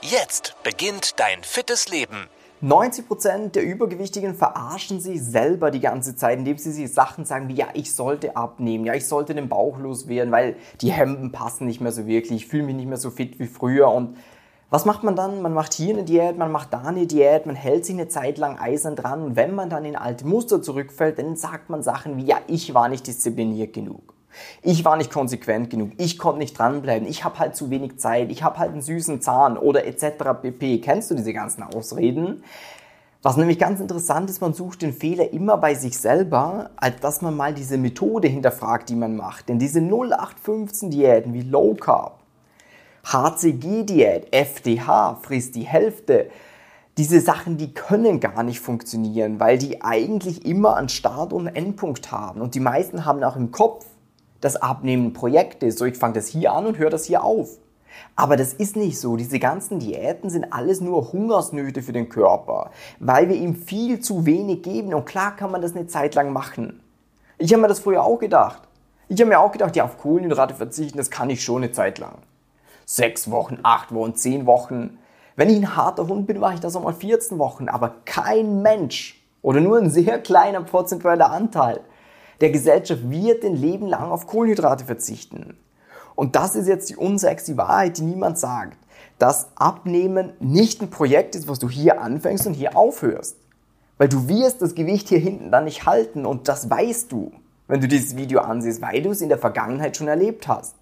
Jetzt beginnt dein fittes Leben. 90% der Übergewichtigen verarschen sich selber die ganze Zeit, indem sie sich Sachen sagen wie, ja, ich sollte abnehmen, ja, ich sollte den Bauch loswerden, weil die Hemden passen nicht mehr so wirklich, ich fühle mich nicht mehr so fit wie früher. Und was macht man dann? Man macht hier eine Diät, man macht da eine Diät, man hält sich eine Zeit lang eisern dran und wenn man dann in alte Muster zurückfällt, dann sagt man Sachen wie, ja, ich war nicht diszipliniert genug. Ich war nicht konsequent genug, ich konnte nicht dranbleiben, ich habe halt zu wenig Zeit, ich habe halt einen süßen Zahn oder etc. pp. Kennst du diese ganzen Ausreden? Was nämlich ganz interessant ist, man sucht den Fehler immer bei sich selber, als dass man mal diese Methode hinterfragt, die man macht. Denn diese 0815 Diäten wie Low Carb, HCG-Diät, FDH, frisst die Hälfte, diese Sachen, die können gar nicht funktionieren, weil die eigentlich immer einen Start und Endpunkt haben. Und die meisten haben auch im Kopf, das Abnehmen Projekt ist. So, ich fange das hier an und höre das hier auf. Aber das ist nicht so. Diese ganzen Diäten sind alles nur Hungersnöte für den Körper, weil wir ihm viel zu wenig geben. Und klar kann man das eine Zeit lang machen. Ich habe mir das früher auch gedacht. Ich habe mir auch gedacht, ja, auf Kohlenhydrate verzichten, das kann ich schon eine Zeit lang. Sechs Wochen, acht Wochen, zehn Wochen. Wenn ich ein harter Hund bin, mache ich das auch mal 14 Wochen. Aber kein Mensch oder nur ein sehr kleiner prozentueller Anteil der Gesellschaft wird den Leben lang auf Kohlenhydrate verzichten. Und das ist jetzt die unsexy Wahrheit, die niemand sagt. Dass Abnehmen nicht ein Projekt ist, was du hier anfängst und hier aufhörst. Weil du wirst das Gewicht hier hinten dann nicht halten und das weißt du, wenn du dieses Video ansiehst, weil du es in der Vergangenheit schon erlebt hast.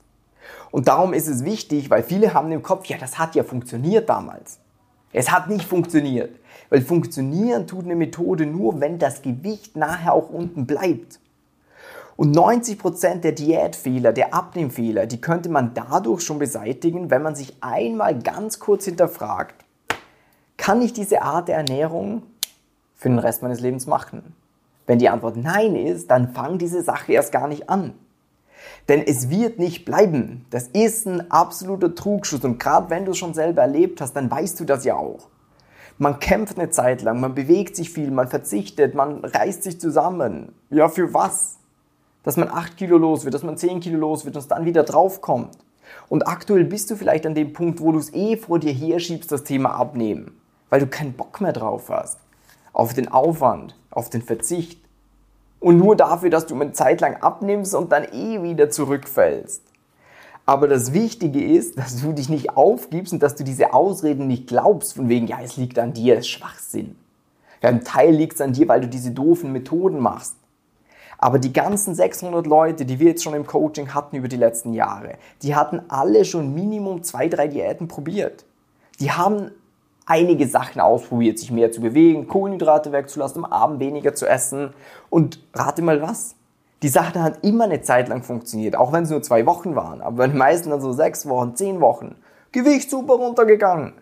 Und darum ist es wichtig, weil viele haben im Kopf, ja, das hat ja funktioniert damals. Es hat nicht funktioniert. Weil funktionieren tut eine Methode nur, wenn das Gewicht nachher auch unten bleibt. Und 90% der Diätfehler, der Abnehmfehler, die könnte man dadurch schon beseitigen, wenn man sich einmal ganz kurz hinterfragt, kann ich diese Art der Ernährung für den Rest meines Lebens machen? Wenn die Antwort Nein ist, dann fang diese Sache erst gar nicht an. Denn es wird nicht bleiben. Das ist ein absoluter Trugschuss. Und gerade wenn du es schon selber erlebt hast, dann weißt du das ja auch. Man kämpft eine Zeit lang, man bewegt sich viel, man verzichtet, man reißt sich zusammen. Ja, für was? Dass man 8 Kilo los wird, dass man 10 Kilo los wird und dann wieder draufkommt. Und aktuell bist du vielleicht an dem Punkt, wo du es eh vor dir herschiebst, das Thema abnehmen, weil du keinen Bock mehr drauf hast. Auf den Aufwand, auf den Verzicht. Und nur dafür, dass du eine Zeit lang abnimmst und dann eh wieder zurückfällst. Aber das Wichtige ist, dass du dich nicht aufgibst und dass du diese Ausreden nicht glaubst, von wegen, ja, es liegt an dir, es ist Schwachsinn. Ja, ein Teil liegt es an dir, weil du diese doofen Methoden machst. Aber die ganzen 600 Leute, die wir jetzt schon im Coaching hatten über die letzten Jahre, die hatten alle schon Minimum zwei, drei Diäten probiert. Die haben einige Sachen ausprobiert, sich mehr zu bewegen, Kohlenhydrate wegzulassen, am Abend weniger zu essen. Und rate mal was? Die Sache hat immer eine Zeit lang funktioniert, auch wenn es nur zwei Wochen waren. Aber bei den meisten dann so sechs Wochen, zehn Wochen. Gewicht super runtergegangen.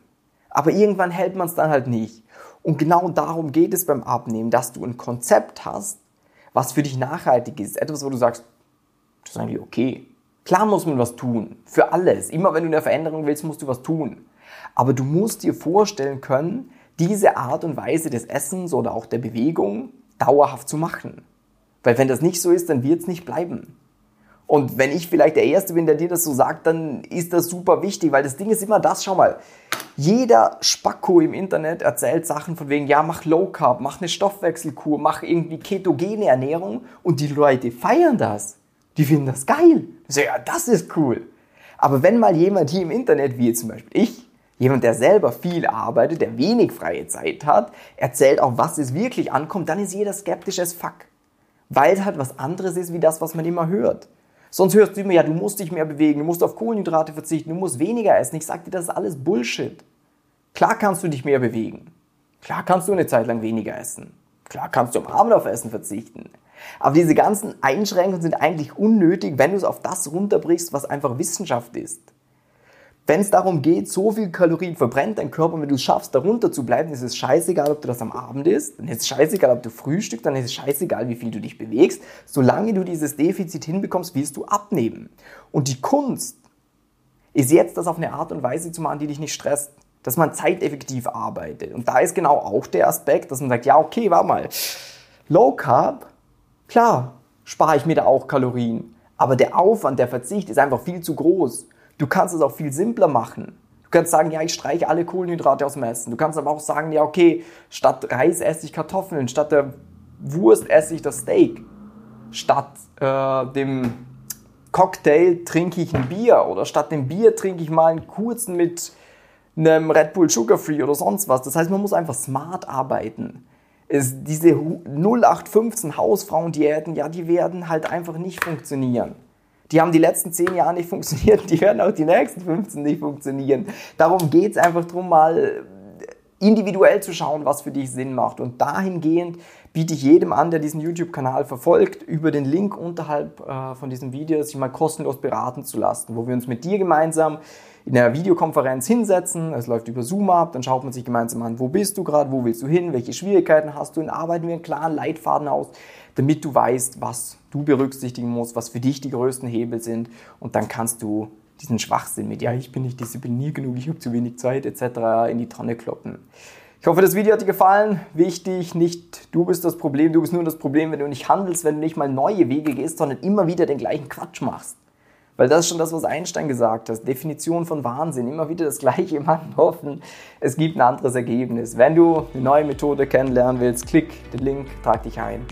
Aber irgendwann hält man es dann halt nicht. Und genau darum geht es beim Abnehmen, dass du ein Konzept hast, was für dich nachhaltig ist, etwas, wo du sagst, das ist eigentlich okay. Klar muss man was tun, für alles. Immer wenn du eine Veränderung willst, musst du was tun. Aber du musst dir vorstellen können, diese Art und Weise des Essens oder auch der Bewegung dauerhaft zu machen. Weil wenn das nicht so ist, dann wird es nicht bleiben. Und wenn ich vielleicht der Erste bin, der dir das so sagt, dann ist das super wichtig, weil das Ding ist immer das, schau mal, jeder Spacko im Internet erzählt Sachen von wegen, ja, mach Low Carb, mach eine Stoffwechselkur, mach irgendwie ketogene Ernährung und die Leute feiern das. Die finden das geil. So, ja, das ist cool. Aber wenn mal jemand hier im Internet, wie zum Beispiel ich, jemand, der selber viel arbeitet, der wenig freie Zeit hat, erzählt auch, was es wirklich ankommt, dann ist jeder skeptisch as fuck. Weil es halt was anderes ist, wie das, was man immer hört. Sonst hörst du immer, ja, du musst dich mehr bewegen, du musst auf Kohlenhydrate verzichten, du musst weniger essen. Ich sag dir, das ist alles Bullshit. Klar kannst du dich mehr bewegen. Klar kannst du eine Zeit lang weniger essen. Klar kannst du am Abend auf Essen verzichten. Aber diese ganzen Einschränkungen sind eigentlich unnötig, wenn du es auf das runterbrichst, was einfach Wissenschaft ist. Wenn es darum geht, so viel Kalorien verbrennt dein Körper, wenn du es schaffst, darunter zu bleiben, ist es scheißegal, ob du das am Abend isst, dann ist es scheißegal, ob du frühstückst, dann ist es scheißegal, wie viel du dich bewegst. Solange du dieses Defizit hinbekommst, wirst du abnehmen. Und die Kunst ist jetzt, das auf eine Art und Weise zu machen, die dich nicht stresst. Dass man zeiteffektiv arbeitet. Und da ist genau auch der Aspekt, dass man sagt, ja, okay, warte mal. Low Carb, klar, spare ich mir da auch Kalorien. Aber der Aufwand, der Verzicht ist einfach viel zu groß. Du kannst es auch viel simpler machen. Du kannst sagen, ja, ich streiche alle Kohlenhydrate aus dem Essen. Du kannst aber auch sagen, ja, okay, statt Reis esse ich Kartoffeln, statt der Wurst esse ich das Steak. Statt äh, dem Cocktail trinke ich ein Bier oder statt dem Bier trinke ich mal einen kurzen mit einem Red Bull Sugar Free oder sonst was. Das heißt, man muss einfach smart arbeiten. Es, diese 0815 Hausfrauendiäten, ja, die werden halt einfach nicht funktionieren. Die haben die letzten 10 Jahre nicht funktioniert, die werden auch die nächsten 15 nicht funktionieren. Darum geht es einfach darum, mal individuell zu schauen, was für dich Sinn macht. Und dahingehend biete ich jedem an, der diesen YouTube-Kanal verfolgt, über den Link unterhalb äh, von diesem Video, sich mal kostenlos beraten zu lassen, wo wir uns mit dir gemeinsam in einer Videokonferenz hinsetzen. Es läuft über Zoom ab, dann schaut man sich gemeinsam an, wo bist du gerade, wo willst du hin, welche Schwierigkeiten hast du und arbeiten wir einen klaren Leitfaden aus, damit du weißt, was du berücksichtigen musst, was für dich die größten Hebel sind und dann kannst du diesen Schwachsinn mit, ja, ich bin nicht diszipliniert genug, ich habe zu wenig Zeit etc. in die Tonne kloppen. Ich hoffe, das Video hat dir gefallen. Wichtig, nicht du bist das Problem, du bist nur das Problem, wenn du nicht handelst, wenn du nicht mal neue Wege gehst, sondern immer wieder den gleichen Quatsch machst. Weil das ist schon das, was Einstein gesagt hat. Definition von Wahnsinn. Immer wieder das Gleiche machen, hoffen, es gibt ein anderes Ergebnis. Wenn du eine neue Methode kennenlernen willst, klick den Link, trag dich ein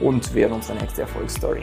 und wäre unsere nächste Erfolgsstory.